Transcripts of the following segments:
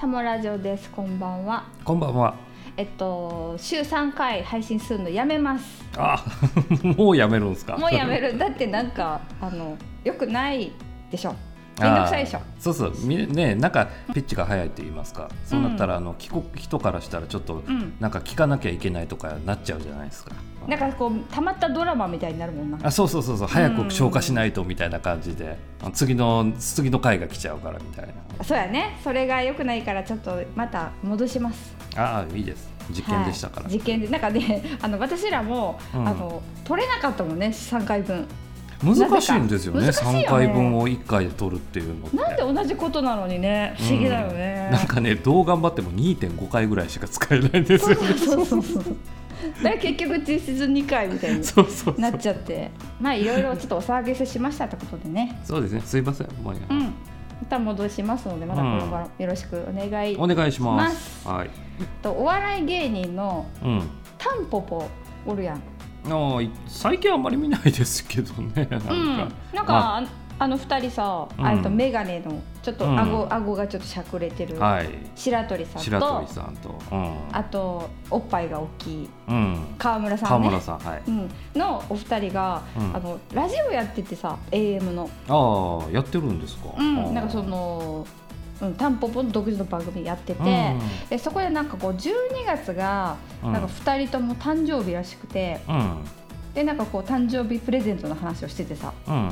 タモラジオです。こんばんは。こんばんは。えっと週3回配信するのやめます。あ、もうやめるんですか？もうやめる。だってなんかあの良くないでしょ。めんどくさいでしょ。そうそう、みね、なんかピッチが速いって言いますか。そうなったら、あの聞く人からしたら、ちょっと、うん。なんか聞かなきゃいけないとかなっちゃうじゃないですか。なんかこうたまったドラマみたいになるもんな。あ、そうそうそうそう、早く消化しないとみたいな感じで、あ次の次の回が来ちゃうからみたいな。そうやね。それが良くないからちょっとまた戻します。ああ、いいです。実験でしたから。はい実験でなんかねあの私らも、うんあの取れなかったもんね3回分。難しいんですよね。なぜか難しいよね三回分を一回で取るっていうのって。なんで同じことなのにね不思議だよね。なんかね、どう頑張っても2.5回ぐらいしか使えないんですよね。そうそうそう。だから結局実質2回みたいにそうそうそうなっちゃって、まあいろいろちょっとお騒がせしましたってことでね。そうですね。すいません。もううん。また戻しますので、またこの場よろしくお願い。お願いしま。ますはい。とお笑い芸人のうん。タンポポおるやん。あ最近あんまり見ないですけどね。なんか。うん。なんか、まああの二人さ、うんあれとメガネのちょっとうん顎、顎がちょっとしゃくれてる、はい。白鳥さん白と鳥さんと。うん。あとおっぱいが大きいうん。川村さんね。川村さん、はい。うん、のお二人が、うんあのラジオやっててさ AM の、ああ、やってるんですか。うん、なんかその。の、うん、タンポポの独自の番組やってて、うん。でそこでなんかこう12月がうん。なんか2人とも誕生日らしくて、うん。でなんかこう誕生日プレゼントの話をしててさうん。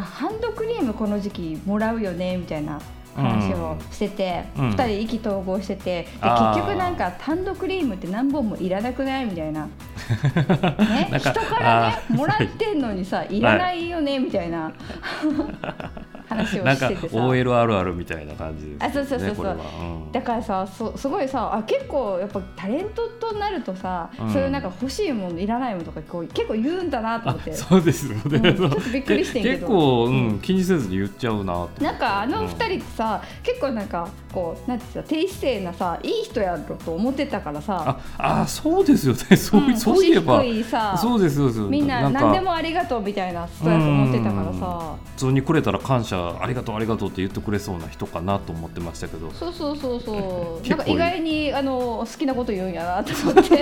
ハンドクリームこの時期もらうよねみたいな話をしてて、うん。2人意気投合しててで結局なんかハンドクリームって何本もいらなくない？みたいな、ね？人からねもらってんのにさいらないよねみたいな 話をなんかしててさ OL あるあるみたいな感じですね。あそうそうそうそう。うん。だからさそすごいさあ結構やっぱタレントとなるとさ、うん。そういうなんか欲しいものいらないものとかこう結構言うんだなと思って。あそうですよね、うんそうちょっとびっくりしてんけど。結構、ううん。ん、気にせずに言っちゃうなって。なんかあの二人ってさ、結構なんかこうなんていうの低姿勢なさいい人やろと思ってたからさ。ああそうですよね。そう,、うんそういえば。そうですそうです。みんなか何でもありがとうみたいな人やと思ってたからさ。普通にくれたら感謝ありがとうありがとうって言ってくれそうな人かなと思ってましたけど。そうそうそうそう。なんか意外にあの好きなこと言うんやなと思って。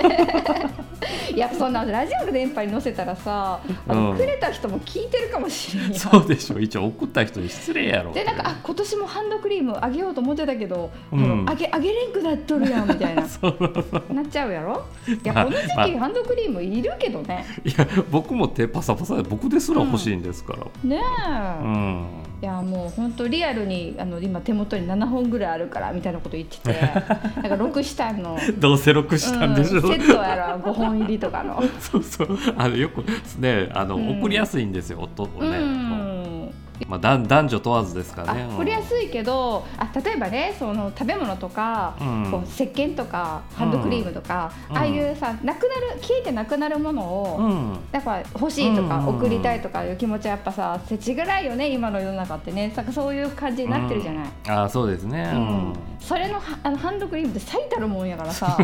いやそんなラジオの電波に乗せたらさあの、うん。くれた人も聞いてるかもしれんやん。そうでしょ。一応送った人に失礼やろでなんかあ今年もハンドクリームあげようと思ってたけど、あうん。のあげあげれんくなっとるやんみたいな。なっちゃうやろ？いやまあこの時期、まあ。ハンドクリームいるけどね。いや僕も手パサパサで僕ですら欲しいんですから。ねえ、いうん、やもう本当リアルにあの今手元に7本ぐらいあるからみたいなこと言ってて なんか6したの、どうせ録したんでしょ、う。ん、セットやろ5本入りとかの。そうそう。あのよくねあの、うん。送りやすいんですよ音をうね、んまあ、男男女問わずですかあね。送りやすいけどあ例えばねその食べ物とか、うん。こう石鹸とかハンドクリームとか、うん。ああいうさなくなる消えてなくなるものを、うん。やっぱ欲しいとかうん。送りたいとかいう気持ちはやっぱさせちぐらいよね今の世の中ってね。なんかそういう感じになってるじゃない、ああそうですね。うん。それのはあのハンドクリームって最たるもんやからさ。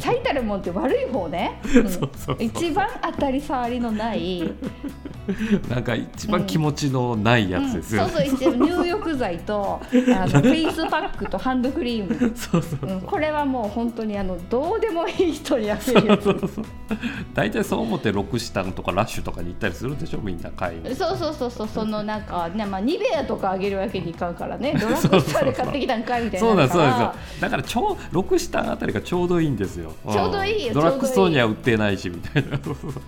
最たるもんって悪い方ね、うん。そうそうそう。一番当たり障りのない、なんか一番気持ちのないやつですよね、うんそうそう一応入浴剤とあのフェイスパックとハンドクリーム、そうそうこれはもう本当にあのどうでもいい人にあげるやつそうそう大体そう思ってロクシタンとかラッシュとかに行ったりするでしょみんな買いにそうそうそうそうそのなんかねまあニベアとかあげるわけにいかんからねドラッグストアで買ってきたんかいみたいそうなそうなんですよだからちょうロクシタンあたりがちょうどいいんですよんちょうどいいよドラッグストアには売ってないしみたいなそうそうそう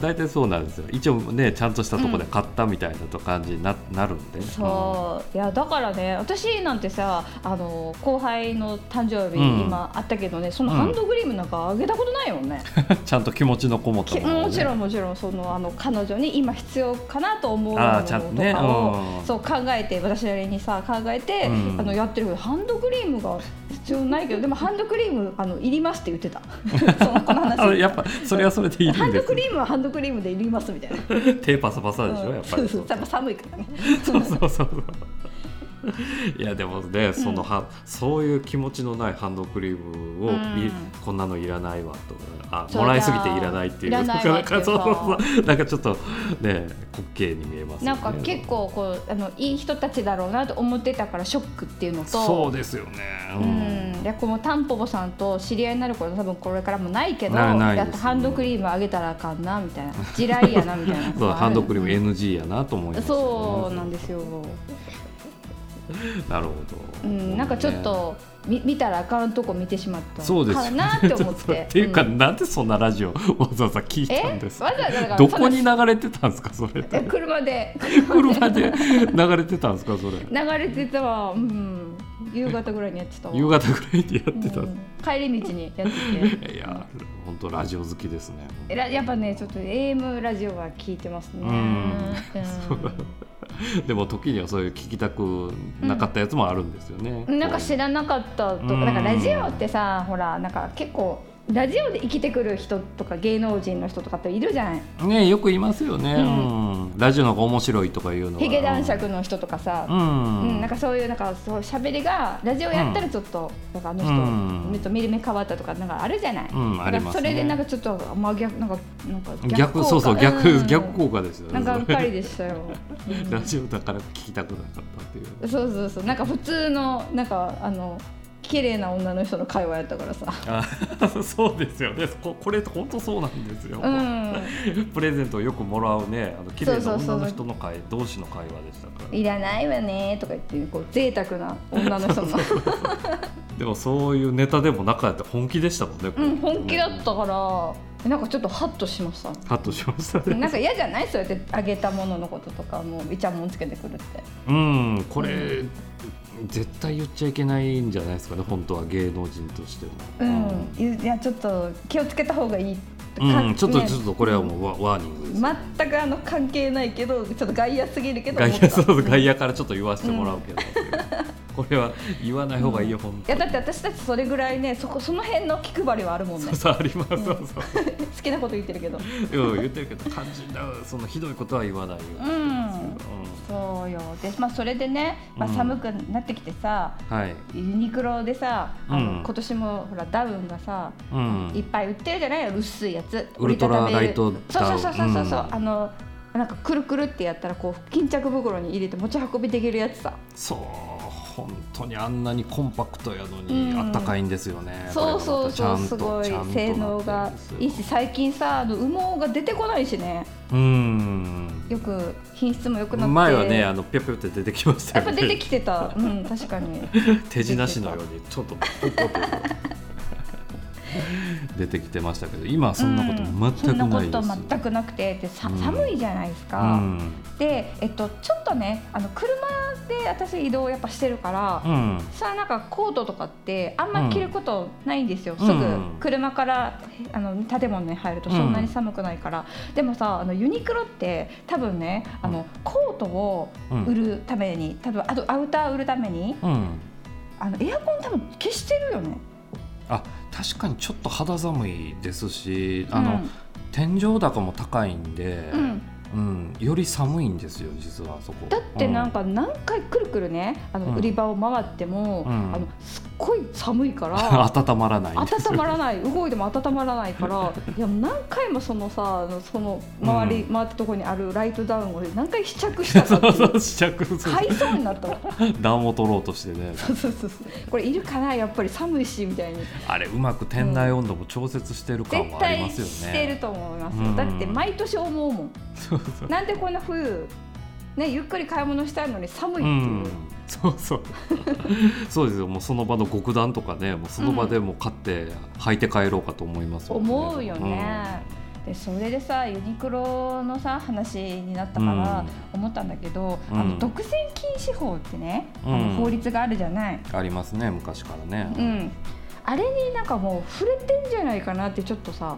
大体そうなんですよ一応ねちゃんとしたところで買ったみたいなと感じにな,、なるんで。そう。いやだからね私なんてさあの後輩の誕生日、うん。今あったけどねそのうん。ハンドクリームなんかあげたことないもんね、う んちゃんと気持ちのこもったね。もちろんもちろんそのあの彼女に今必要かなと思うものとちゃんとね。かを、うん。そう考えて私なりにさ考えて、うん。あのやってるけどハンドクリームが必要ないけどでもハンドクリームあのいりますって言ってた。そのこの話。あやっぱそれはそれでいいハンドクリームはハンドクリームでいりますみたいな。手パサパサでしょ、やっぱり。うんそうそう。寒いからね。そうそうそう いやでもね、そのはそういう気持ちのないハンドクリームを、うん。いこんなのいらないわとかあもらいすぎていらないっていう。なんかちょっとね滑稽に見えますよね。なんか結構こうあのいい人たちだろうなと思ってたからショックっていうのとそうですよね、うん、でこのタンポポさんと知り合いになること多分これからもないけどないっぱハンドクリームあげたらあかんなみたいな。地雷やなみたいなそうハンドクリームうん NG やなと思います、そうなんですよ、なるほど、うん、なんかちょっと、み見たらあかんとこ見てしまった。そうです。よかなって思って。っていうか、ん。なんでそんなラジオ わざわざ聞いたんえですわざわざだからどこに流れてたんですかそれって。え車で。車で流れてたんですかそれ。流れてたわ、うん、夕方ぐらいにやってたわ。夕方ぐらいにやってた、うん。帰り道にやってて。いや本当ラジオ好きですね。えらやっぱねちょっと AM ラジオは聞いてますね。うん。うん。でも時にはそういう聞きたくなかったやつもあるんですよね、なんか知らなかったとか、うん。なんかラジオってさほらなんか結構ラジオで生きてくる人とか芸能人の人とかっているじゃない。ねよく言いますよね、ううん。ラジオの方が面白いとかいうのは。ヒゲ男爵の人とかさ、ううん。ん、なんかそういうなんかそう喋りがラジオやったらちょっと、なんかあの人、うん。と見る目変わったとかなんかあるじゃない、うんありますね。それでなんかちょっとまあ逆なんかなんか逆そうそう逆、ん。逆効果ですよね。なんかがっかりでしたよ、う んラジオだから聞きたくなかったっていう。そうそうそう。なんか普通のなんかあの綺麗な女の人の会話やったからさ。あ そうですよね。ここれ本当そうなんですよ、うん。プレゼントをよくもらうねあの綺麗な女の人の会同士の会話でしたから。いらないわねとか言ってこう贅沢な女の人の。でもそういうネタでもなかった。本気でしたもんねうん本気だったからなんかちょっとハッとしました。ハッとしましたね。なんか嫌じゃない？そうやってあげたもののこととかもうイチャモンつけてくるって。うんこれ、絶対言っちゃいけないんじゃないですかね本当は芸能人としても。うん、いやちょっと気をつけた方がいいうん、ちょっとねちょっとこれはもうワワーニングです。よ全くあの関係ないけどちょっと外野すぎるけど外野からちょっと言わせてもらうけど、これは言わない方がいいよ、本い当に。やだって私たちそれぐらいねそこその辺の気配りはあるもんね。そうそうあります、そうそう。好きなこと言ってるけど。うん言ってるけど肝心なそのひどいことは言わないようにしてますけど、そうよ。で、まあ、それでね、まあ、うん。寒くなってきてさ、うんはい、ユニクロでさあの、うん。今年もほらダウンがさ、うん。いっぱい売ってるじゃない？薄いやつ。ウルトラライト折りたためるそうそうそうそうそう、うんあのなんかくるくるってやったらこう巾着袋に入れて持ち運びできるやつさ。そう本当にあんなにコンパクトやのにうん。あったかいんですよね、そうそうそうすこごい性能がいいし最近さあの羽毛が出てこないしね。うん。よく品質も良くなって。前はねあのぴょぴょって出てきましたよね。やっぱ出てきてた。うん確かに。手品師のようにちょっとポッポッと 出てきてましたけど今はそんなこと全くないです、うんそんなこと全くなくてでさうん。寒いじゃないですか、うん。で、えっと、ちょっとねあの車で私移動やっぱしてるから、うん。さあなんかコートとかってあんま着ることないんですよ、うん。すぐ車からあの建物に入るとそんなに寒くないから、でもさあのユニクロって多分ねあのコートを売るために多分あとアウター売るためにうん。あのエアコン多分消してるよね。あ確かにちょっと肌寒いですしあの、うん。天井高も高いんで、うんうん。より寒いんですよ実はそこ。だってなんか何回くるくるねあのうん。売り場を回っても、うん。あのすっごい寒いかうんら 温まらない。温まらない。動いても温まらないから いや何回もそのさその周り、う回ったところにあるライトダウンを何回試着したかって 試着する。買いそうになったわ暖を取ろうとしてね。そうそうそうそう。これいるかなやっぱり寒いしみたいに。あれうまく店内温度も調節してる感絶もありま対すよしてるね。と思いますだって毎年思うもん。そうなんでこんな冬ねゆっくり買い物したいのに寒いってういう、ん、そうそう。そうですよ。もうその場の極暖とかねもうその場でもう買って履いて帰ろうかと思いますよね。思うよね、でそれでさユニクロのさ話になったから思ったんだけど、うん。あの独占禁止法ってね、あうん。の法律があるじゃない、うんありますね昔からね、うん、あれになんかもう触れてんじゃないかなってちょっとさ。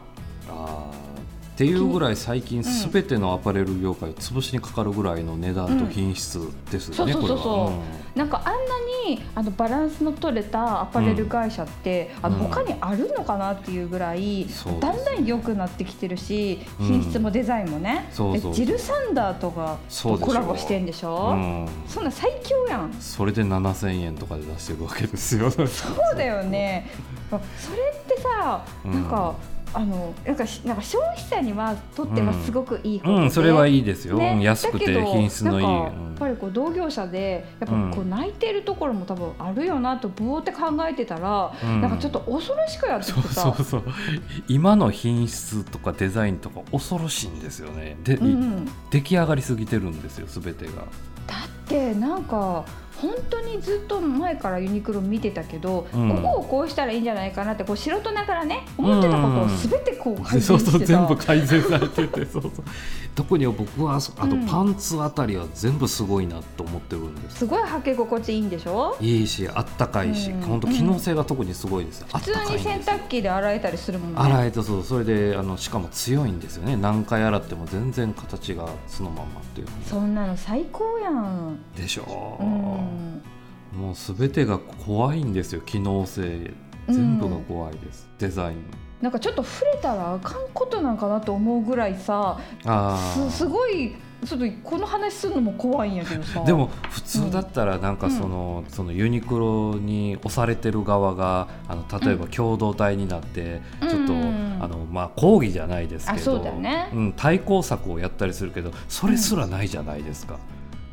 あーっていうぐらい最近ん。すべてのアパレル業界を潰しにかかるぐらいの値段と品質ですよね、うんそうそうそうそう。これは。なんかあんなにあのバランスの取れたアパレル会社って、あのうん。他にあるのかなっていうぐらい、だんだん良くなってきてるし品質もデザインもね、そうそう。でジル・サンダーとかとコラボしてんでしょ？うん。そんな最強やん。それで7000円とかで出してるわけですよ。そうだよね。それってさうんなん。か、あのなんかしなんか消費者にはとってはすごくいいことで、うんそれはいいですよ、ね。うん安くて品質のいい、やっぱりこう同業者でやっぱこううん。泣いてるところも多分あるよなとぼーって考えてたら、うん。なんかちょっと恐ろしくやってそうそうそう。今の品質とかデザインとか恐ろしいんですよね。で、うんうん、出来上がりすぎてるんですよ全てが。だってなんか本当にずっと前からユニクロ見てたけど、うん。ここをこうしたらいいんじゃないかなってこう素人ながらね思ってたことを全てこう改そうそう善してた、全部改善されてて そうそう。特に僕はあとうん。パンツあたりは全部すごいなと思ってるんです、すごい履き心地いいんでしょ？いいしあったかいし、うん。本当機能性が特にすごいです、あ普通に洗濯機で洗えたりするもんね。洗えてそうそれであのしかも強いんですよね。何回洗っても全然形がそのままっていうそんなの最高やん。でしょう、うんもう全てが怖いんですよ機能性。全部が怖いです、デザイン。なんかちょっと触れたらあかんことなんかなと思うぐらいさあすすごいちょっとこの話するのも怖いんやけどさ。でも普通だったらなんかその,、そのユニクロに押されてる側があの例えば共同体になってちょっと、うんあのまあ、抗議じゃないですけどあそうん、対抗策をやったりするけどそれすらないじゃないですか、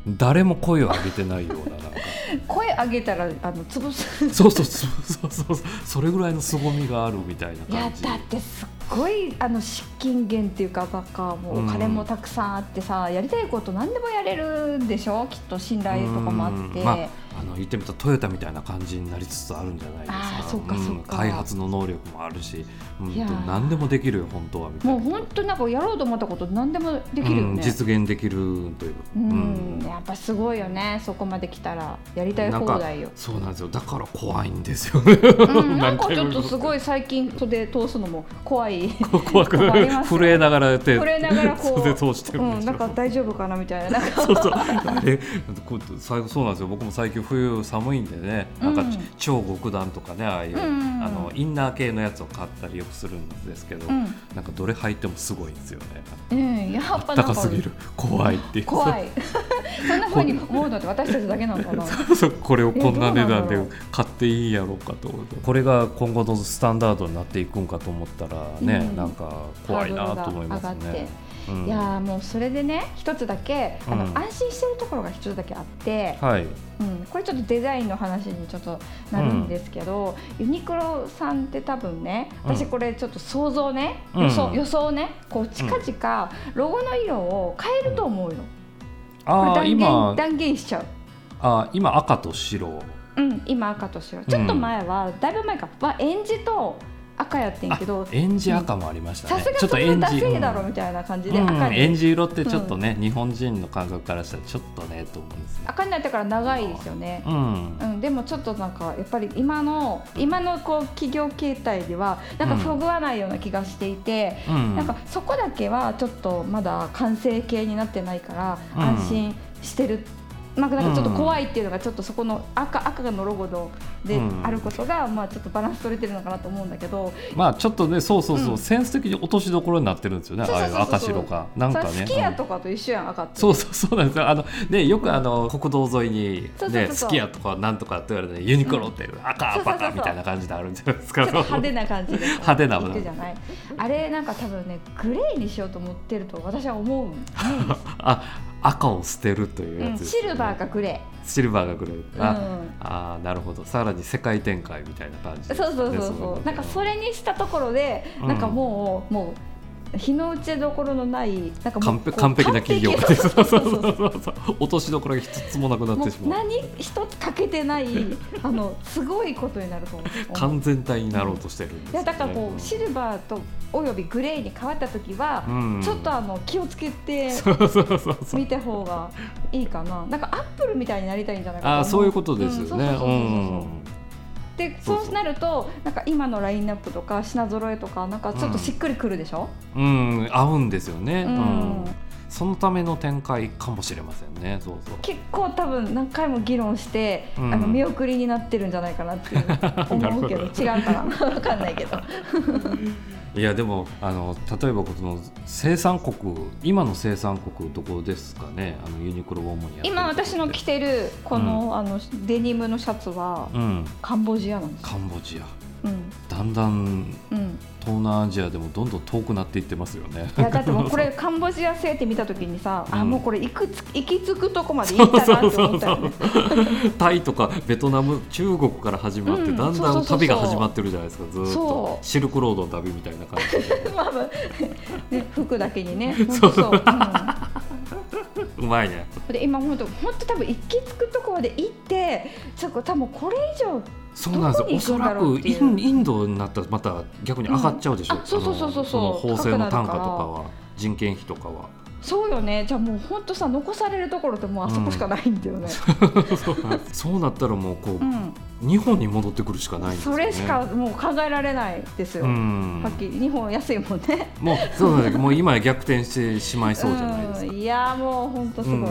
誰も声を上げてないようななんか。声上げたらあの潰す。そうそうそうそうそう。それぐらいの凄みがあるみたいないや感じだってすっごいあの資金源っていうかなんかもうお金もたくさんあってさ、やりたいこと何でもやれるんでしょ？きっと信頼とかもあって、うん。まあ、あの言ってみたらトヨタみたいな感じになりつつあるんじゃないですか。うん開発の能力もあるし、うん、何でもできるよ本当はみたいな。もう本当なんかやろうと思ったこと何でもできるようんね、実現できるという、うんやっぱすごいよねそこまで来たらやりたい放題よ。そうなんですよ。だから怖いんですよね、うん、なんかちょっとすいごい最近袖通すのも怖い。怖く震えながら手震えながらこう袖通してるんうん、ですよ、なんか大丈夫かなみたいな。なんか。そうそう。あれこう最後そうなんですよ。僕も最近冬寒いんでねなんかうん超極暖とかねああいう、あのインナー系のやつを買ったりよくするんですけど、うん。なんかどれ履いてもすごいんですよね。うん、やっぱ高すぎる。怖いって怖い。そんな風に思うのって私たちだけなのかな。そうこれをこんな値段で買っていいんやろうかとこれが今後のスタンダードになっていくんかと思ったらね、うん。なんか怖いなと思いますね。って。うん。いやーもうそれでね一つだけあの、うん。安心してるところが一つだけあって、はい、うん、これちょっとデザインの話にちょっとなるんですけど、ユニクロさんって多分ね私これちょっと想像ね、うん。予想予想ねこう近々ロゴの色を変えると思うよ、これ断今。言断言しちゃう。あ今赤と白。うん、今赤と白。ちょっと前は、だいぶ前か。はエンジと赤やってんけど。エンジ赤もありましたね、さすがそちょっとエンジだろみたいな感じで、うん。赤に。エンジ色ってちょっとね、日本人の感覚からしたらちょっとねと思うんですね赤になってから長いですよね。うん。うん、でもちょっとなんかやっぱり今の今のこう企業形態ではなんかそぐわないような気がしていて、うん。なんかそこだけはちょっとまだ完成形になってないからうん。安心してる、まあ、なんかちょっと怖いっていうのがちょっとそこの赤赤のロゴのでうん。あることがまあちょっとバランス取れてるのかなと思うんだけど、まあちょっとねそうそうそう、うん。センス的に落としどころになってるんですよねああいう赤白か。なんかね。スキヤうんとかと一緒やん赤って。そうそうそうなんですよ。あのねよくあの国道沿いにねスキヤとかなんとかって言われてユニクロって赤そうそうそうそうバカみたいな感じであるんじゃないですか派手な感じで。派手な行くじゃない。あれなんか多分ねグレーにしようと思ってると私は思うん。あ赤を捨てるといううんやつですね、シルバーかグレシルバーがくれるあ、ー、うん、あーなるほどさらに世界展開みたいな感じね、そうそうそういそうのなん。かそれにしたところで、うんなんかもうもう日の打ちどころのないなんかも完璧完璧な企業。完璧。そうそうそうそうそう落としどころが一つもなくなってしまう何一つ欠けてない あのすごいことになると思う。完全体になろうとしてるんですよ、ね。いやだからこうシルバーとおよびグレーに変わった時は、うん。ちょっとあの気をつけてそうそうそうそう。見た方がいいかな。なんかアップルみたいになりたいんじゃないかと思あーそういうことですよねでそうなるとなんか今のラインナップとか品揃えとかなんかちょっとしっくりくるでしょ？うん。合うんですよね、うん。うん。そのための展開かもしれませんね。そうそう。結構多分何回も議論して、うん、あの見送りになってるんじゃないかなって 思うけど違うかな。分かんないけどいやでもあの例えばこの生産国今の生産国どこですかね？あのユニクロを主に今私の着てるこのうん、あのデニムのシャツは、うん、カンボジアなんですカンボジアだんだん東南アジアでもどんどん遠くなっていってますよね。いやだってもうこれ カンボジア製って見たときにさ、うん、あもうこれ行く行き着くとこまで行ったなって思ったよね。タイとかベトナム中国から始まって、だんだん旅が始まってるじゃないですかずっとシルクロードの旅みたいな感じで。まあね服だけにね。そうそう。うんうまいね。で今本当本当多分行き着くとこまで行ってちょっと多分これ以上そうなんですおそらくインインドになったらまた逆に上がっちゃうでしょ、うん、そうそうそうそう。そう法制の単価とかは人件費とかは。そうよね。じゃあもう本当さ残されるところってもうあそこしかないんだよね、うん、そうなったらもうこう、うん、日本に戻ってくるしかないんです、ね、それしかもう考えられないですよ、うん、はっきり。日本安いもんね。もうそうだねもう今逆転してしまいそうじゃないですか、いやもう本当すごい、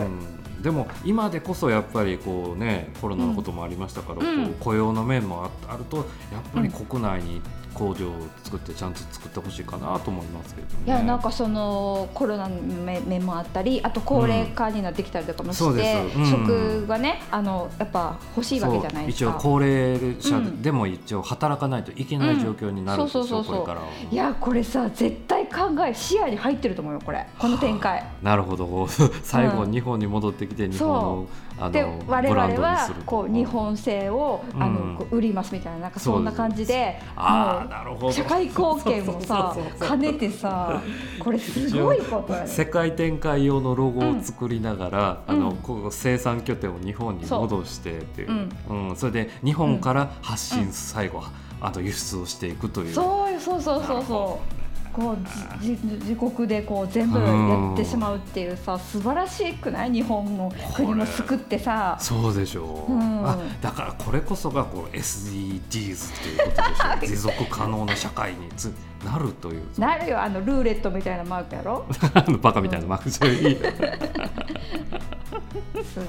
でも今でこそやっぱりこうねコロナのこともありましたから、うん、雇用の面もあるとやっぱり国内に工場を作ってちゃんと作ってほしいかなと思いますけど、ね、いやなんかそのコロナの面もあったりあと高齢化になってきたりとかもして、うん、職がねあのやっぱ欲しいわけじゃないですか。一応高齢者でも一応働かないといけない状況になるんですよ、これからいやこれさ絶対考え視野に入ってると思うよこれ。この展開。なるほど。最後、日本に戻ってきて日本のあので我々はこう日本製をあの、売りますみたいななんかそんな感じであなるほど。社会貢献をさ兼ねてさこれすごいことや、世界展開用のロゴを作りながら、あのこう生産拠点を日本に戻してっていう。うん。それで日本から発信、最後はあと輸出をしていくという。そうそうそうそうそうこう自国でこう全部やってしまうっていうさ素晴らしくない日本の国も救ってさ。そうでしょう、うん、あだからこれこそがこう SDGs ということでしょ 持続可能な社会につなるという。なるよあのルーレットみたいなマークやろ？あのバカみたいなマークじゃい。い、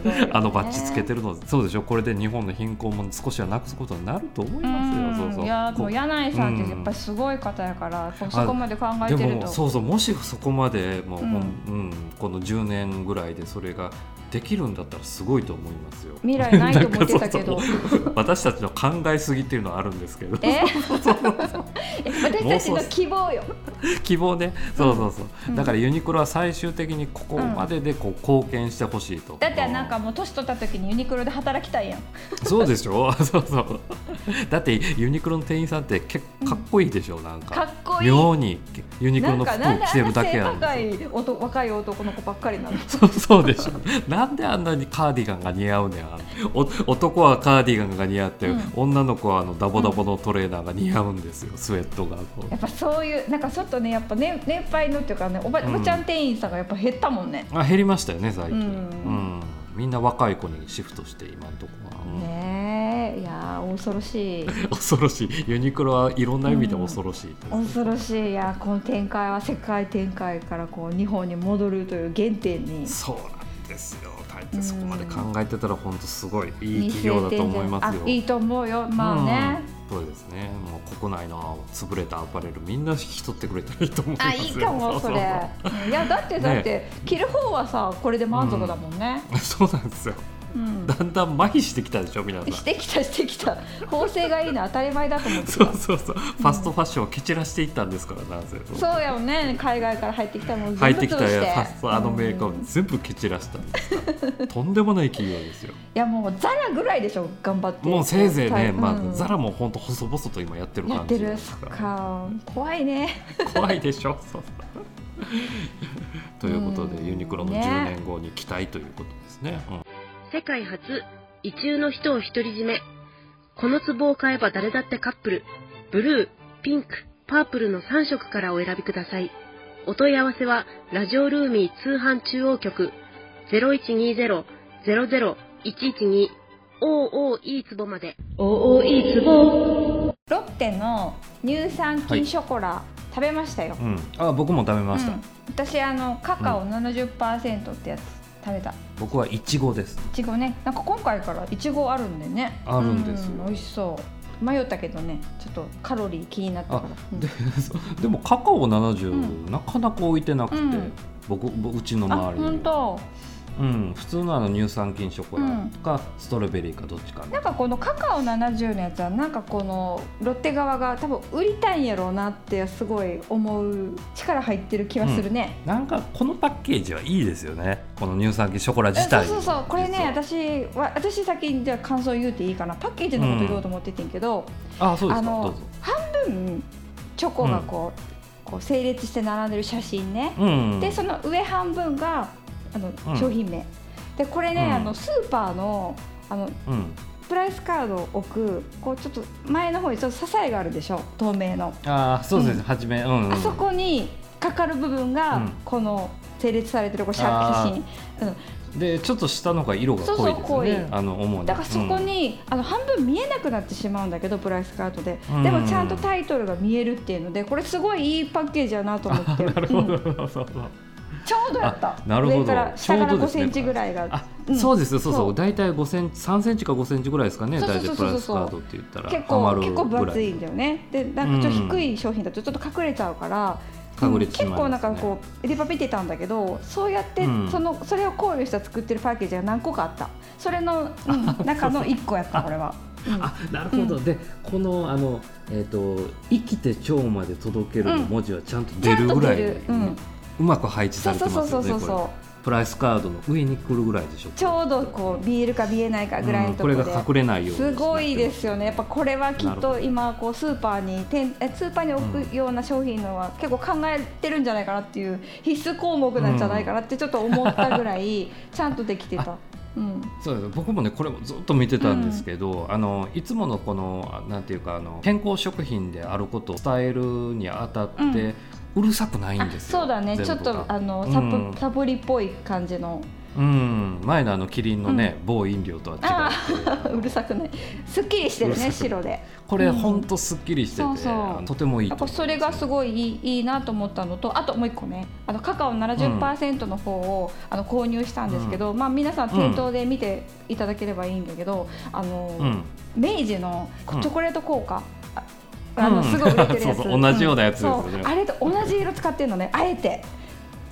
ね、あのバッジつけてるの。そうでしょ。これで日本の貧困も少しはなくすことになると思いますよ、うそうそう。いやもう。柳井さんってやっぱりすごい方やから、うん、そこまで考えてると。そうそう。もしそこまでもう、うん、うん、この10年ぐらいでそれができるんだったらすごいと思いますよ。未来ないと思ってたけど。私たちの考えすぎっていうのはあるんですけど。え？私たちの希望よ。希望ね。そうそうそう、うん、だからユニクロは最終的にここまででこう貢献してほしいと、だってなんかもう年取った時にユニクロで働きたいやん。そうでしょ？そうそう。だってユニクロの店員さんって結構かっこいいでしょ、うん、なんか。かっこいい。妙に。ユニクロの服を着てるだけやん若い若い男の子ばっかりなの？そうそうでしょ。な んであんなにカーディガンが似合うねん男はカーディガンが似合って、うん、女の子はあのダボダボのトレーナーが似合うんですよ、うん、スウェットがやっぱそういうなんかちょっとねやっぱ、ね、年配のっていうかねおば,、おばちゃん店員さんがやっぱ減ったもんね。あ減りましたよね最近、うん。みんな若い子にシフトして今のところは、ねえ。いや恐ろしい。恐ろしい。ユニクロはいろんな意味で恐ろしい、うん、恐ろしい。いやこの展開は世界展開からこう日本に戻るという原点に。そうなんですよってそこまで考えてたら本当すごいいい企業だと思いますよ。いいと思うよ、まあね。うん、そうですね。もう国内の潰れたアパレルみんな引き取ってくれたらいいと思いますあ、いいかもそれ。いやだってだって、ね、着る方はさこれで満足だもんね。うん、そうなんですよ。だんだん麻痺してきたでしょ皆さん。してきたしてきた。縫製がいいの当たり前だと思ってそうそうそう、ファストファッションを蹴散らしていったんですからなぜ？そうやね。海外から入ってきたもん入ってきたファストあのメーカーを全部蹴散らしたんですとんでもない企業ですよ。いやもうザラぐらいでしょ頑張って。もうせいぜいね、まあ、ザラも本当細々と今やってる感じですか怖いね。怖いでしょ。そ うということで、ユニクロの10年後に期待ということですね、うん、世界初異中の人を独り占め。この壺を買えば誰だってカップル。ブルー、ピンク、パープルの3色からお選びください。お問い合わせは、ラジオルーミー通販中央局。0120-00-112 OOE 壺まで。OOE 壺。ロッテの乳酸菌ショコラ食べましたよ、うん、あ僕も食べました、うん。私あのカカオ70%ってやつ食べた。僕はいちごです。いちごね。なんか今回からいちごあるんでね。あるんですよ。う美味しそう。迷ったけどね。ちょっとカロリー気になったから。あうんででもカカオ70、うん。なかなか置いてなくて、うん。僕僕うちのあ周り。に本当うん、普通のあの乳酸菌ショコラか、ストロベリーかどっちかねな。んかこのカカオ70のやつはなんかこのロッテ側が多分売りたいんやろうなってすごい思う力入ってる気はするね、なんかこのパッケージはいいですよね。この乳酸菌ショコラえ自体そうそうそうこれね私は私先にじゃあ感想言うていいかな。パッケージのこと言おうと思っててんけど、あそうですか。半分チョコがこう,、こう整列して並んでる写真ね、うん。でその上半分があのうん。商品名、でこれね、うん。あのスーパーのあのうん。プライスカードを置くこうちょっと前の方にちょっと支えがあるでしょ透明の、あそうです初めうん、うん、あそこにかかる部分が、うん。この整列されてるこう写真、うん、でちょっと下の方が色が濃いですそうそう濃いねあの主に。だからそこに、あの半分見えなくなってしまうんだけどプライスカードで、うん。でもちゃんとタイトルが見えるっていうのでこれすごいいいパッケージやなと思って。なるほど、うん。なるほどちょうどやった。あなるほど。下から5ちょうどですね。センチぐらいが、あ、うん。そうですよそうそそう。う。大体5センチ3センチか5センチぐらいですかね大体プライスカードって言ったら。結構結構分厚いんぐだよね。でなんかちょっと低い商品だとちょっと隠れちゃうから、隠れてし結構なんかこうリパ見てたんだけどそうやって、うん。そのそれを考慮した作ってるパッケージが何個かあった。それの、うん 中の1個やったこれは。うん。あなるほど、でこのあのえっ、と生きて腸まで届けるの文字はちゃんと出るぐらい、うんうまく配置されてそうそうそうそうますよねプライスカードの上に来るぐらいでしょ？ちょうどこう見えるか見えないかぐらいのところで、うんこれが隠れないようにす。ごいですよね。やっぱこれはきっと今こうスーパーに店えスーパーに置くような商品のは結構考えてるんじゃないかなっていう必須項目なんじゃないかなってちょっと思ったぐらいちゃんとできてた。うん。そうです。僕もねこれもずっと見てたんですけど、あのいつものこのあなんていうかあの健康食品であることを伝えるにあたって、うるさくないんあですよそうだね。ちょっとあのサプ,、うん。サプリっぽい感じの。うん。前のあのキリンのね、某飲料とは違あってう。るさくない。すっきりしてるね白で。これうん。ほんとすっきりしてて、そうそう。あのとてもいいやっぱと思いますそれがすごいいいいいなと思ったのとあともう一個ね。あのカカオ70%の方を、あの購入したんですけど、まあ、皆さん店頭で見ていただければいいんだけど、あのうん。明治のチうん。ョコレート効果、ああのうんすごい売れてるやつ。そうそう同じようなやつですよね。あれと同じ色使ってるのね。あえて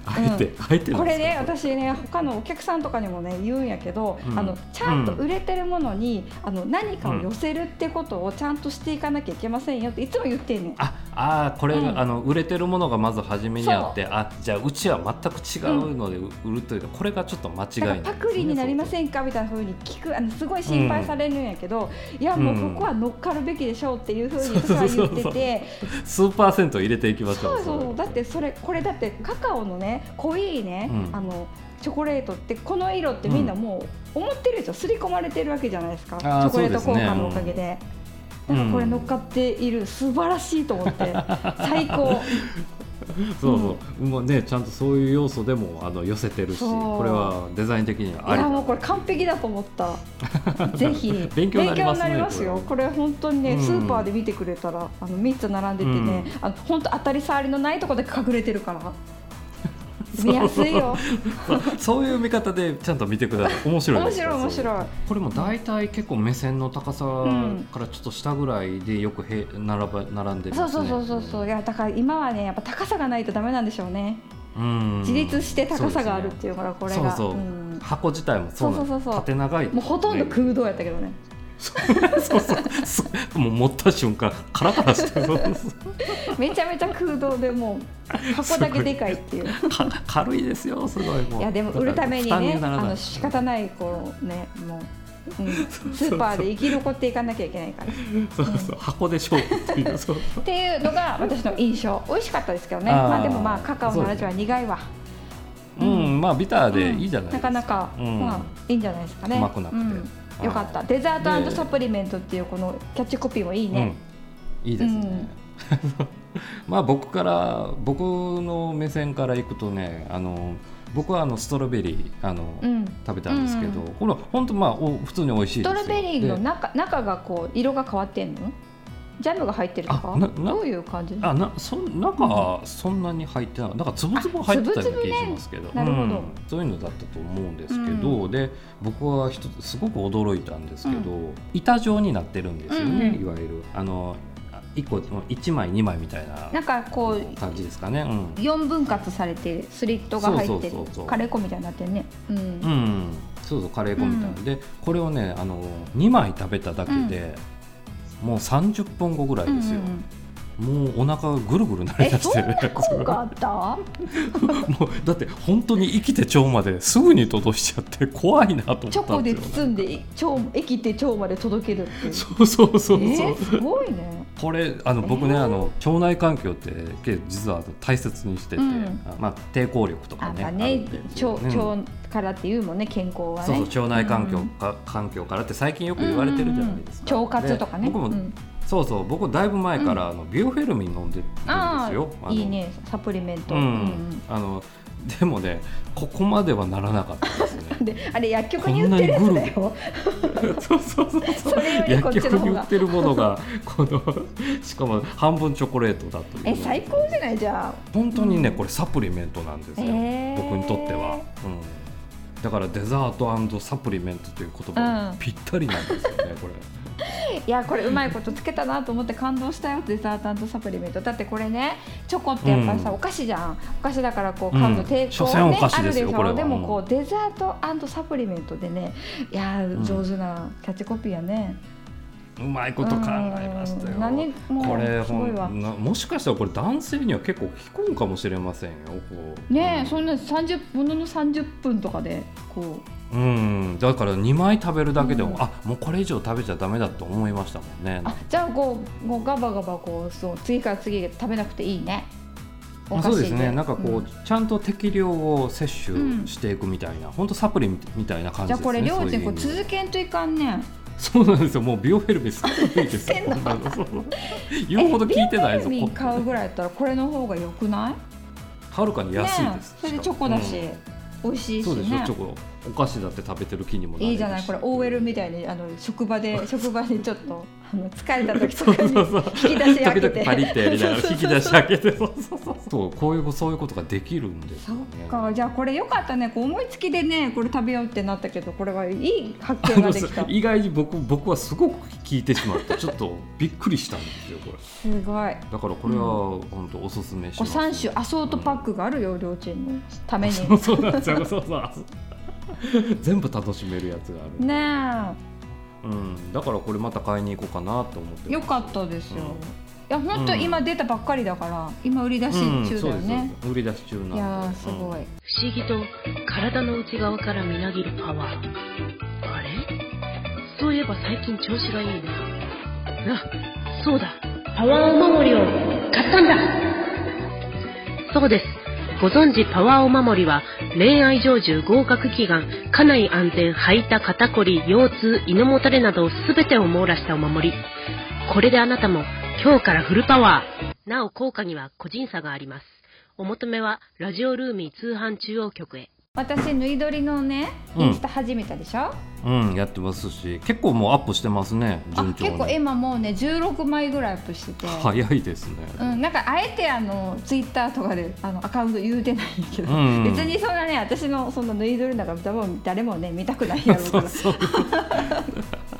あえて、あえてこれね私ね他のお客さんとかにもね言うんやけど、うん。あのちゃんと売れてるものに、あの何かを寄せるってことをちゃんとしていかなきゃいけませんよっていつも言ってんねん。ああーこれ、うん。あの売れてるものがまず初めにあってあじゃあうちは全く違うので売るというか、これがちょっと間違いだない。からパクリになりませんか？みたいな風に聞くあのすごい心配されるんやけど、いやもうここは乗っかるべきでしょうっていう風に私は言ってて。数パーセント入れていきましょそううそう。だってそれこれだってカカオのね濃いね、うん。あのチョコレートってこの色ってみんなもう思ってるでしょ？刷り込まれてるわけじゃないですか？チョコレート効果のおかげで。うんなんかこれ乗っかっている素晴らしいと思って 最高。そうそう、もうねちゃんとそういう要素でもあの寄せてるしこれはデザイン的にはいやもうこれ完璧だと思った。ぜひ。勉強になりますねよ。ここれ本当にね、うん。スーパーで見てくれたらあの3つ並んでてね、あの本当当たり障りのないところで隠れてるから見やすいよ。そう。いう見方でちゃんと見てください。面白い面白い面白いこれも大体結構目線の高さんからちょっと下ぐらいでよくへ並ば並んでますね。そうそうそうそうそう。いやだから今はねやっぱ高さがないとダメなんでしょうね。うん。自立して高さがあるっていうからこれが。そうそう、ん。箱自体もそうなんです。そうそうそうそう。縦長い、もうほとんど空洞やったけどねそうそう。そうもう持った瞬間カラカラしてめちゃめちゃ空洞でもう箱だけでかい。っていうか軽いですよすごいもう。いやでも売るためにねあの仕方ないこうねもう、うん、スーパーで生き残っていかなきゃいけないから。っそうそう。箱で勝負っていう。そう。ていうのが私の印象。美味しかったですけどね。あー。まあでもまあカカオの味は苦いわ。うん、まあビターでいいじゃないですか、なかなか、うん。まあいいんじゃないですかね。うまくなくてよかった。デザートでサプリメントっていうこのキャッチコピーもいいね、うん、いいですね、まあ僕から僕の目線からいくとねあの僕はあのストロベリーあの、うん。食べたんですけど、これ本当まあお普通に美味しいスですよ。トロベリーので中中がこう色が変わってんの？ジャムが入ってるとか？あななどういう感じ？あなそ中そんなに入ってない。なんかつぶつぶ入ってたような気がしますけど、なるほど。うん。そういうのだったと思うんですけど、で僕は一つすごく驚いたんですけど、板状になってるんですよね、うんうん。いわゆる。あの一個一枚二枚みたいななんかこう感じですかね。うん。4分割されてスリットが入ってる。カレー粉みたいになってるね。うん、うん、そうそうカレー粉みたいな。ので、これをねあの2枚食べただけで、もう30分後ぐらいですよ、うんうん。もうお腹がぐるぐるなりえだしてそんな効果あった？もうだって本当に生きて腸まですぐに届いちゃって怖いなと思ったんですよ、チョコで包んで腸液って腸まで届けるっていう。そうそうそうそう、えー、すごいね。これあの僕ね、えー？あの腸内環境って実は大切にしてて、うん。あまあ、抵抗力とかねね腸腸からっていうもんね健康はね。そうそう腸内環境うんか、環境からって最近よく言われてるじゃないですか、腸活とかね。で僕も、うんそうそう僕だいぶ前から、あのビオフェルミン飲んでるんですあよいいねサプリメント、ううん。ん、あのでもねここまではならなかったですね。あれ薬局に売ってるやつだよ。そうそうそうそれよりこっ薬局に売ってるものがこのしかも半分チョコレートだという。え最高じゃない？じゃあ。本当にねこれサプリメントなんですよ、へー。僕にとっては、うん、だからデザートサプリメントという言葉うん。にぴったりなんですよね、これ いやこれうまいことつけたなと思って感動したよデザートサプリメント。だってこれねチョコってやっぱりさ、うん。お菓子じゃん。お菓子だからこう買ううん。の抵所抗ね、詮お菓子あるでしょ？でもこうデザートサプリメントでねいや上手なキャッチコピーやね、うまいこと考えましたよ。うん。何もうこれほんなもしかしたらこれ男性には結構効くんかもしれませんよねえ、うん。そんな30ものの30分とかでこうん、だから2枚食べるだけでも、うんあもうこれ以上食べちゃダメだと思いましたもんね。じゃあこうもうガバガバこうそう次から次へ食べなくていいね。あそうですね。なんかこう、うん。ちゃんと適量を摂取していくみたいな、本当サプリみたいな感じですねじゃあこれりょうちんこう続けんといかんね。そうなんですよ。もうビオフェルミンすごいですよ。言うほど聞いてないぞビオフェルミ買うぐらいだったらこれの方が良くない？はるかに安いねです、え。それでチョコだし、うん。美味しいしそうでしょねチョコお菓子だって食べてる気にもなれるしいいじゃないこれ OL みたいにあの職場で職場にちょっとあの疲れた時とそうかに そうそう引き出し開けて。パリってやりな引き出し開けて。そうそうそう。そうこういうそういうことができるんですそよね。っか。じゃあこれよかったね。こう思いつきでねこれ食べようってなったけどこれはいい発見ができた。意外に僕僕はすごく聞いてしまってちょっとびっくりしたんですよこれ。すごい。だからこれは本当おすすめします、3種アソートパックがあるよ、両チームのために。そう。そうそうそう 全部楽しめるやつがある、ねうん、だからこれまた買いに行こうかなと思ってえよかったですよ、うん。いや本当うん。今出たばっかりだから今売り出しうん中だよね、そうですそうです。売り出し中なんで。いやーすごい、うん不思議と体の内側からみなぎるパワー。あれ？そういえば最近調子がいいなあそうだ。パワーお守りを買ったんだ。そうですご存知パワーお守りは恋愛成就合格祈願家内安全吐いた肩こり腰痛胃のもたれなど全てを網羅したお守り。これであなたも今日からフルパワー。なお効果には個人差があります。お求めはラジオルーミー通販中央局へ。私縫い撮りのねうん。インスタ始めたでしょ、うんやってますし結構もうアップしてますね順調に。あ結構今もうね16枚ぐらいアップしてて、早いですね、うん、なんかあえてあのツイッターとかであのアカウント言うてないんやけど、うん別にそんなね私のその縫い撮りなんか多分誰もね見たくないやろうから。そうそう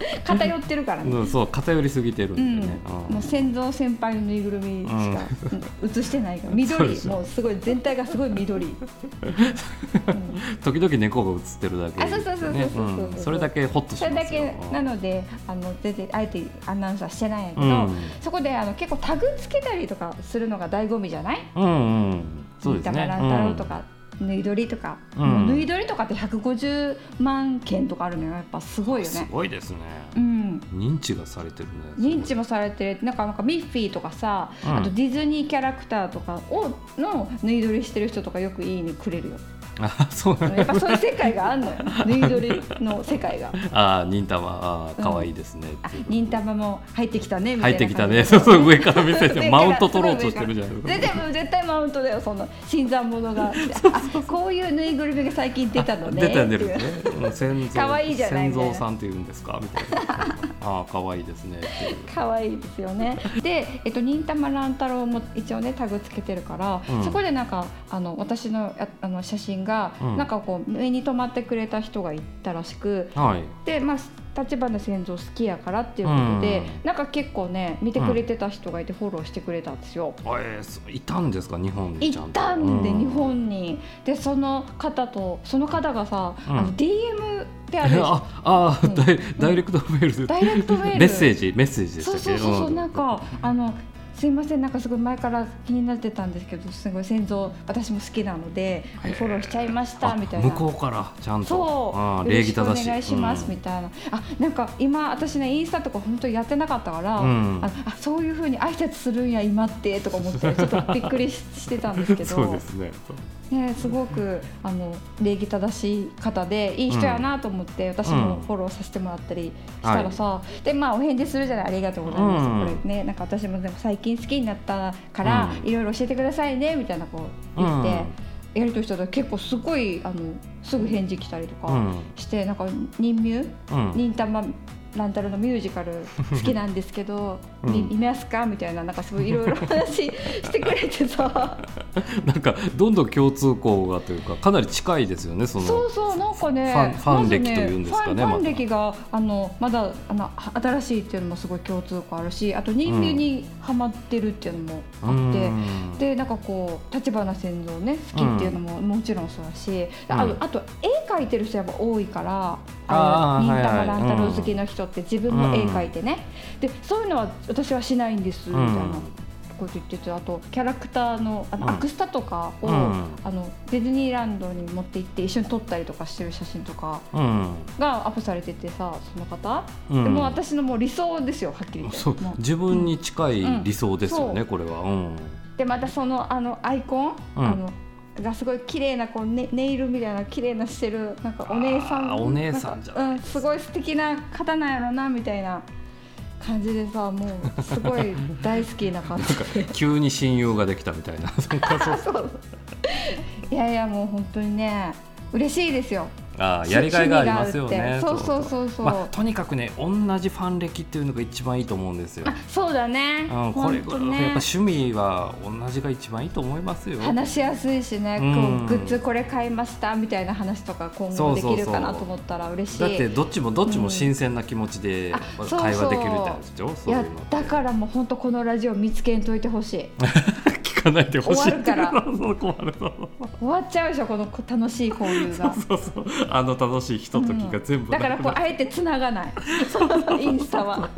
偏ってるからね、うんそう偏りすぎてるうんんでね、うん。もう先祖先輩のぬいぐるみしか、うん。映してないから。緑もうすごい全体がすごい緑、う ん時々猫が映ってるだけあそうそうそうそうねそうそれだけホッとしそれますよ。だけなのであの全然あえてアナウンサーしてないんやけど、うん。そこであの結構タグつけたりとかするのが醍醐味じゃない？うんうん。そうですね。だから乱太郎とか、縫い撮りとか、うん。縫い撮りとかって150万件とかあるのよ。やっぱすごいよすね。ごいですね。うん。認知がされてるね。認知もされてる。なんかなんかミッフィーとかさ、うん。あとディズニーキャラクターとかをの縫い撮りしてる人とかよくいいねくれるよあそうなんやっぱそういう世界があんのよ。縫い撮りの世界が。あ忍たま。あ可愛いですね。う忍たまも入ってきたね入ってきたね。そうそう上から見せてマウント取ろうとしてるじゃない絶対もう絶対マウントだよその新参者が。あこういうぬいぐるみが最近出たのね。出た出るね。先祖可愛いじゃない先祖さんっていうんですか？みたいな。ああ可愛いですね。可愛いですよね。で、えっと、忍たま乱太郎も一応ねタグつけてるから、うん、そこでなんかあの私のあの写真が、うん、なんかこう目に留まってくれた人がいたらしく、はい、でまあ立花先祖好きやからっていうことで、うん、なんか結構ね見てくれてた人がいてフォローしてくれたんですよ。うん、えー、いたんですか？日本にいたんで、うん、日本に。でその方とその方がさ、うん、あの DM であるああ、うん、ダイダイレクトメール。で、ダイレクトメール。メッセージメッセージでしたっけ？そうそうそう、なんかあのすいませんなんかすごい前から気になってたんですけどすごい先祖私も好きなのでフォローしちゃいましたみたいな。向こうからちゃんと。そう礼儀正しいお願いしますみたいな、うん、あなんか今私ねインスタとか本当にやってなかったから、うん、ああそういうふうに挨拶するんや今ってとか思ってちょっとびっくりしてたんですけど。そうですねね、すごくあの礼儀正しい方でいい人やなと思って、私もフォローさせてもらったりしたらさ、はい、でまあお返事するじゃないありがとうございます、うん、これねなんか私もでも最近好きになったから、いろいろ教えてくださいねみたいなこう言って。やりとりしたら結構すごいあのすぐ返事来たりとかして、うん、なんか任務、うん、忍たまランタルのミュージカル好きなんですけど、うん、見ますか？みたいななんかすごいいろいろ話してくれてさ なんかどんどん共通項がというかかなり近いですよねそのそうそうなんかねファン歴というんですかね、ファン歴があのまだあの新しいっていうのもすごい共通項あるしあと人間にはまってるっていうのもあって、うん、でなんかこう立花先祖ね好きっていうのももちろんそうだし、うん、ああと絵描いてる人やっぱ多いからあの忍たま乱太郎好きの人って自分も絵描いてね、でそういうのは私はしないんですみたいな。こと言っててあとキャラクターのあの、アクスタとかを、あのディズニーランドに持って行って一緒に撮ったりとかしてる写真とかがアップされててさその方、でも私のもう理想ですよはっきり言って。自分に近い理想ですよね、これは、でまたそのあのアイコン、あのがすごい綺麗なこうネネイルみたいな綺麗なしてるなんかお姉さんお姉さんじゃうん、すごい素敵な方なんやろなみたいな感じでさもうすごい大好きな感じ。急に親友ができたみたいな。そう。いやいやもう本当にね嬉しいですよあやりがいがありますよね。そうそうそうそう。まあ、とにかくね同じファン歴っていうのが一番いいと思うんですよ。そうだね。うん、これぐらい、ね、やっぱ趣味は同じが一番いいと思いますよ。話しやすいしね、こうグッズこれ買いましたみたいな話とか今後できるかなと思ったら嬉しい。だってどっちもどっちも新鮮な気持ちで会話できるってでしょ？いやだからもう本当このラジオ見つけんといてほしい。かないでほしい終わるから。終わっちゃうでしょこの楽しい交流が。そうそうあの楽しいひとときが全部、う。ん、だからこうあえてつながない。インスタは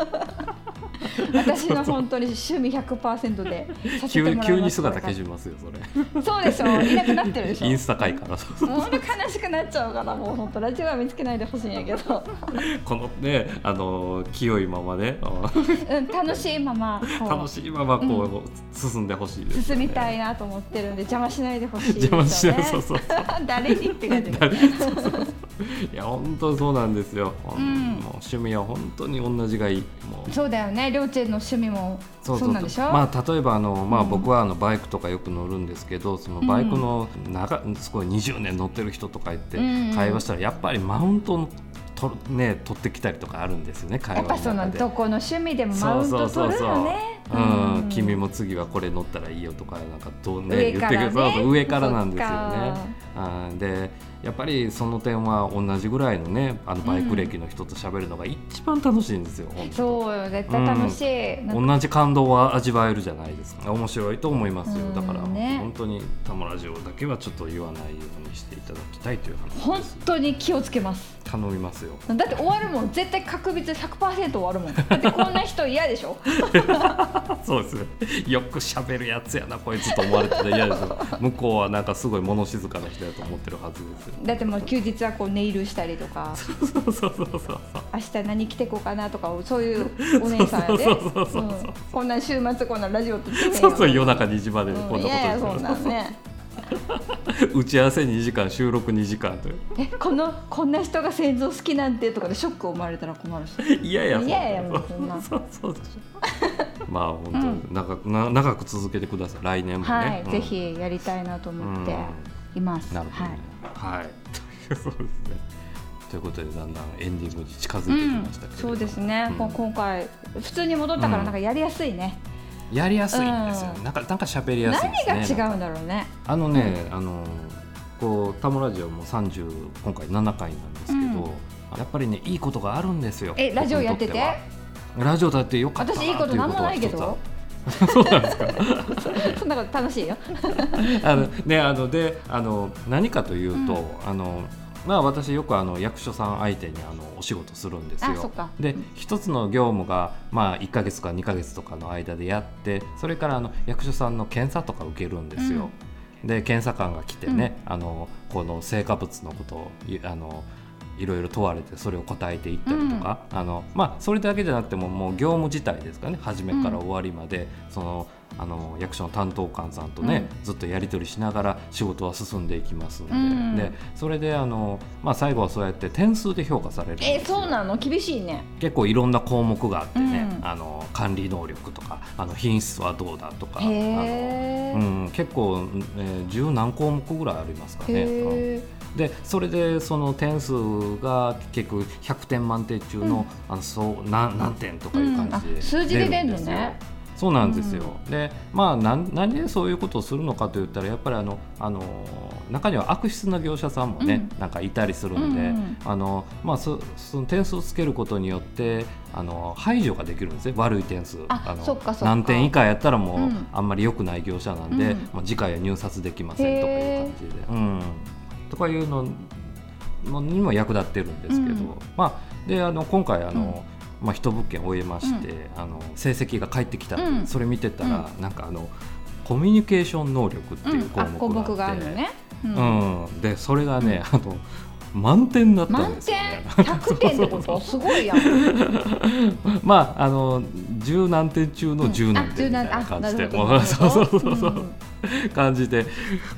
私の本当に趣味100%でさせてもらいます急に姿消しますよそれ。そうでしょいなくなってるでしょ。インスタ会から。もう悲しくなっちゃうからもう本当ラジオは見つけないでほしいんやけど。このねあの清いままね、うん、楽しいまま楽しいままこう、うん、進んでほしいです、ね、進みたいなと思ってるんで邪魔しないでほしい、ね、邪魔しないそうそう誰にって感じ。いや本当そうなんですよ、うん、もう趣味は本当に同じがいい。そうだよねりょうちんの趣味もそうなんでしょ？まあ例えばあの、まあ、僕はあのバイクとかよく乗るんですけど、そのバイクの長すごい20年乗ってる人とか言って会話したらやっぱりマウントとね取ってきたりとかあるんですよね会話やっぱそのどこの趣味でもマウント取るよね。うん、君も次はこれ乗ったらいいよとかなんかどうね言ってくる。と上からなんですよね。あでやっぱりその点は同じぐらいのねあのバイク歴の人と喋るのが一番楽しいんですよ、うん、そうよ絶対楽しい、うん、同じ感動は味わえるじゃないですか。面白いと思いますよ。だから、ね、本当にタモラジオだけはちょっと言わないようにしていただきたいという話本当に気をつけます。頼みますよ。だって終わるもん絶対確実100%終わるもん。だってこんな人嫌でしょ？そうですよ。く喋るやつやなこいつと思われて嫌でしょ。向こうはなんかすごい物静かな人やと思ってるはずですよだってもう休日はこうネイルしたりとかそうそうそうそうそう。明日何着てこうかなとかそういうお姉さんやで。こんな週末こんなラジオってそうそう夜中2時までこんなこと、うん、いやそんなんね。打ち合わせ2時間収録2時間と。えこのこんな人が先祖好きなんてとかでショックを生まれたら困るし。いやいやいやいやもうそんな。そうそうでしょまあ本当、うん、長くな長く続けてください。来年もね、はいうん、ぜひやりたいなと思っています、なるほど、ね、はい、はい、そうですねということでだんだんエンディングに近づいてきましたけど、そうですね、うん。今回普通に戻ったからなんかやりやすいね、やりやすいんですよ、うん。なんかなんか喋りやすいですね何が違うんだろうね。あのね、あのこうタモラジオも30今回7回なんですけど、うん。やっぱりねいいことがあるんですよ。えラジオやってて？ラジオだってよかったな私いいことなんもないけど そうなんですか。そんなこと楽しいよ。あのねあのであの何かというと、あのまあ私よくあの役所さん相手にあのお仕事するんですよ。で一つの業務がまあ1か月か2か月とかの間でやってそれからあの役所さんの検査とか受けるんですよ。で検査官が来てね、あのこの成果物のことをいあのいろいろ問われてそれを答えていったりとか、あのまあ、それだけじゃなくてももう業務自体ですかね初めから終わりまで、そのあの役所の担当官さんとね、ずっとやり取りしながら仕事は進んでいきますんで,、うん。でそれであの、まあ、最後はそうやって点数で評価されるえそうなの？厳しいね。結構いろんな項目があってね、うん。あの管理能力とかあの品質はどうだとかあへのえ、うん、結構、えー、十何項目ぐらいありますかね。でそれでその点数が結局100点満点中の,、あのそう何何点とかいう感じで、うん。あ数字で出んのね。そうなんですよ、でまあなん何でそういうことをするのかといったらやっぱりあのあの中には悪質な業者さんもね、なんかいたりするんで、うんうん。あのまあ、そその点数をつけることによってあの排除ができるんですね。悪い点数。あの何点以下やったらもう、うん。あんまり良くない業者なんで、うん。まあ、次回は入札できませんとかいう感じで。うん、とかいうののにも役立ってるんですけど、うん。まあ、であの今回あの、まあ、一物件終えまして、あの成績が返ってきたうん。それ見てたら、なんかあのコミュニケーション能力ってうんいう項目目があって、うん。うん、でそれがね、あの満点になったん満ですよ。点。ね。100点ってこと？すごいやん。まああの十何点中の十何点みたいな感じで、もうそうそうそうそう、感じで。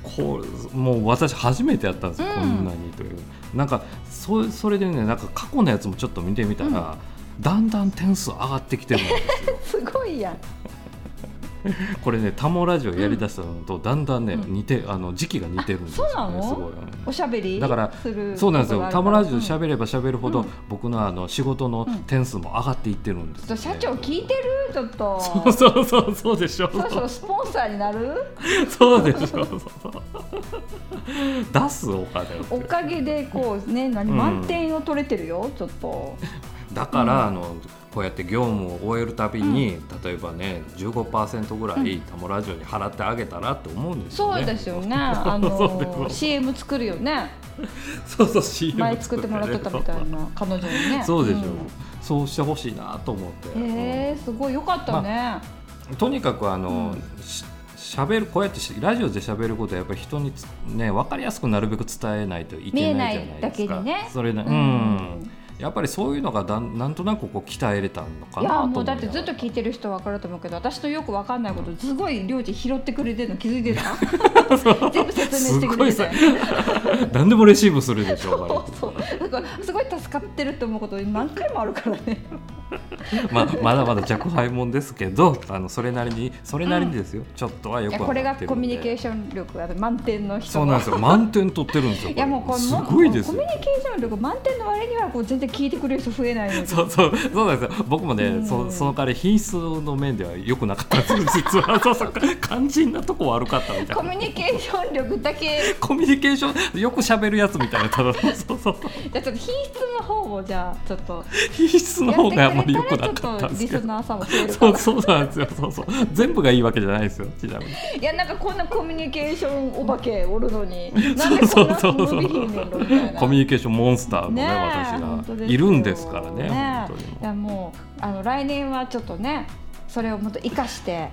こうもう私初めてやったんですよ、うん。こんなにという。なんかそそれでねなんか過去のやつもちょっと見てみたら、だんだん点数上がってきてるんですよ。すごいやん これねタモラジオやりだしたのとだんだんね、うん。似てあの時期が似てるんですよ、ね、そうなの？すごい、うんおしゃべりだからするそうなんですよ。タモラジオしゃ喋れば喋るほど、うん。僕のあの仕事の点数も上がっていってるんですよ、ね。社長聞いてる？ちょっと。そうそうそうそうでしょ。そろそろスポンサーになる？そうでしょ。そうそう。出すお金を。おかげでこうね何？うん。満点を取れてるよちょっと。だから、うん。あのこうやって業務を終えるたびに、例えばね15%ぐらいタモラジオに払ってあげたらって思うんですよね。そうですよね。あそう CM 作るよね。そうそう CM 前作ってもらってたみたいな彼女にね。そうでしょ、ん。そうしてほしいなと思って。へえすごいよかったね、とにかくあの、うん。し喋るこうやってしラジオで喋ることはやっぱり人につね分かりやすくなるべく伝えないといけないじゃないですか。ね。それね、うん、やっぱりそういうのがだんなんとなくこう鍛えれたのかいやなと思もうだってずっと聞いてる人は分かると思うけど私とよく分かんないことすごい領地拾ってくれてるの気づいてた 全部説明してくれて。何でもレシーブするでしょ うそうだからすごい助かってるって思うこと何回もあるからね まあ、まだまだ若輩者ですけどあのそれなりにそれなりにですよ、ちょっとはよくこれがコミュニケーション力ある満点の人。そうなんですよ。満点取ってるんですよいやもうこれすもごいですよ。コミュニケーション力満点の割にはこう全然聞いてくれる人増えないそうそうそうなんですよ。僕もね、うん。そその代わり品質の面では良くなかったんです実は。そうそう肝心なとこ悪かったみたいな。コミュニケーション力だけ。コミュニケーションよく喋るやつみたいなただそうそうそう。じゃあちょっと品質の方をじゃあちょっと。品質の方がまり良くなかったたんですけど。そうそうなんですよ。そうそう全部がいいわけじゃないですよちなみに。いやなんかこんなコミュニケーションお化けおるのになんでこんなそう。そうそうコミュニケーションモンスターのね私がいるんですからねね本当に。いやもうあの来年はちょっとねそれをもっと生かして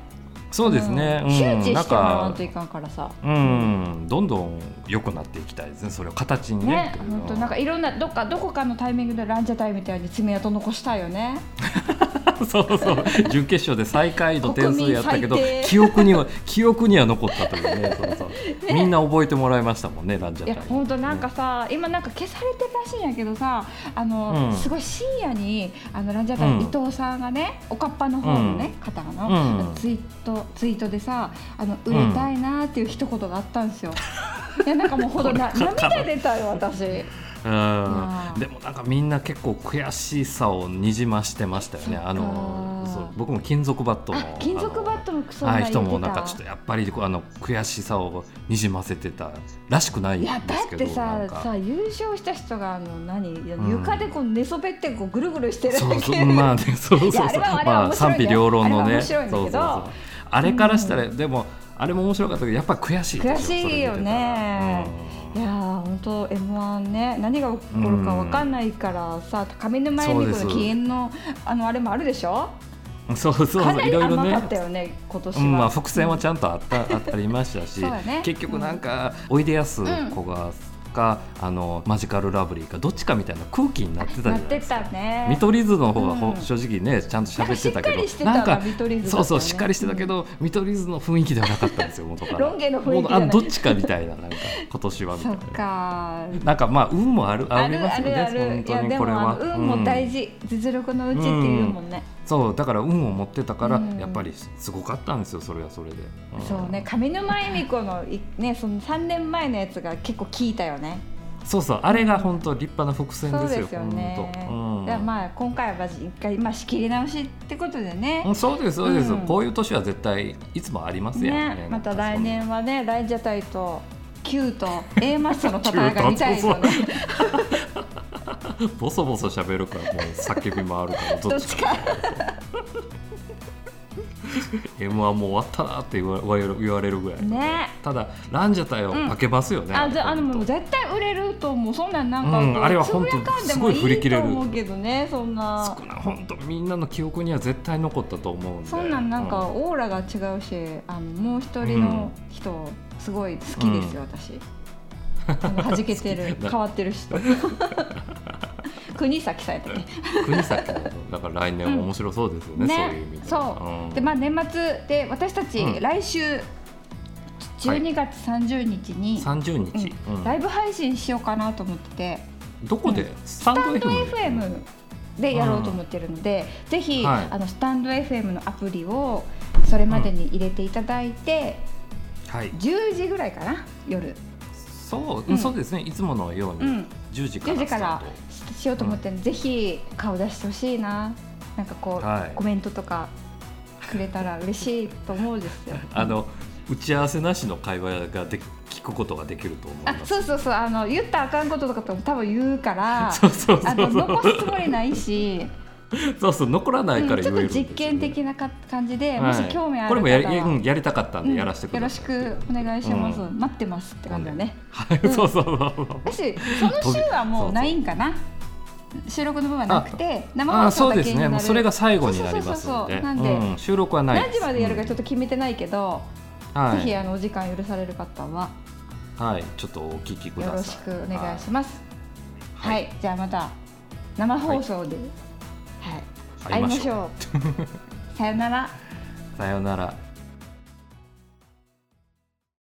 そうですね、うん。うん。周知なんしてもらわんかといかんからさ。うん。どんどん良くなっていきたいですねそれを形にね。ね本当なんかいろんなどっかどこかのタイミングでランジャタイみたいに爪痕残したいよね そうそう。準決勝で最下位の点数やったけど記憶には記憶には残ったというね。そうそうみんな覚えてもらいましたもんねランジャいやタイ本当なんかさ、今なんか消されてるらしいんやけどさあの、うん。すごい深夜にあのランジャタイの伊藤さんがね、おかっぱの方のね、方の、うん。ツイートツイートでさあの売れたいなっていう一言があったんですよ。いやなんかもうほどな涙出たよ私。うん。でもなんかみんな結構悔しさをにじましてましたよね。あのそう僕も金属バットの金属バットのクソはい人もなんかちょっとやっぱりあの悔しさをにじませてたらしくないんですけどいやだってささ優勝した人があの何床でこう寝そべってこうぐるぐるしてるそうそうまあ、ね、そうそうそう。まあ賛否両論のね。そうそうそう。あれからしたら、でもあれも面白かったけどやっぱり悔しい悔しいよね、いや本当 M1 ね何が起こるか分かんないからさ、上沼恵美子の禁煙のあのあれもあるでしょ？そうそうそう。いろいろね。ね今年は、うん、まあ伏線はちゃんとあったあありましたし、ね、結局なんか、おいでやす子が、かあのマジカルラブリーかどっちかみたいな空気になってたじゃないですか。ね、見取り図の方が、うん、正直ねちゃんと喋ってたけどなんかそうそうしっかりしてたけど、見取り図の雰囲気ではなかったんですよ元から。ロン毛の雰囲気あどっちかみたいななんか今年はみたいな。そっかなんかまあ運もあるありますよね本当にこれは。運も大事、うん、実力のうちっていうもんね。そうだから運を持ってたから、やっぱりすごかったんですよそれはそれで、うん、そうね上沼恵美子のねその3年前のやつが結構効いたよねそうそうあれが本当立派な伏線ですよ。そうですよね。うん、まあ今回は一回まあ仕切り直しってことでね。そうですそうです、うん、こういう年は絶対いつもありますよね。ねまた来年はねライジャタイと Q と A マッソの戦いが見たいですよね。ボソボソ喋るからもう叫びもあるからどっちか。M1 もう終わったなって言わ言われるぐらい、ね、ただランジャタイをかけますよね、うん、あじゃあのもう絶対売れると思う。そんなんなんか、うん、あれは本当すごい振り切れる思うけどねそんな。少な本当みんなの記憶には絶対残ったと思うんで。そんなんなんかオーラが違うしあのもう一人の人、すごい好きですよ、私はじけてる。変わってる人。国崎さんやったっけ？国崎だから来年も面白そうですよね、ね。そういう意味でそう、うん、でまあ年末で私たち、うん、来週12月30日に、はい、30日、うん、ライブ配信しようかなと思ってて。どこで、スタンド FM でやろうと思ってるので、ぜひ、はい、あのスタンド FM のアプリをそれまでに入れていただいて、はい、10時ぐらいかな？夜そう、うん、そうですね。いつものように10時から時からしようと思ってる、うん、ぜひ顔出してほしいな。なんかこう、はい、コメントとかくれたら嬉しいと思うんですよ。あの打ち合わせなしの会話がで聞くことができると思います。そうそうそう。あの言ったらあかんこととかと多分言うから そうそうそうそう。残すつもりないし そうそう残らないから言える、うん、ちょっと実験的なか感じで、はい、もし興味あるこれもやり,、うん、やりたかったんでやらせてください、うん、よろしくお願いします、待ってますって感じだね、はい、そうそうそう私その週はもうないんかな？収録の部分はなくて生放送だけになる。そうですね。それが最後になりますので。なんで、収録はない何時までやるかちょっと決めてないけど、ぜひあのお時間許される方は。はい。ちょっとお聞きください。よろしくお願いします。はい、じゃあまた生放送で、はい。会いましょう。さよなら。さよなら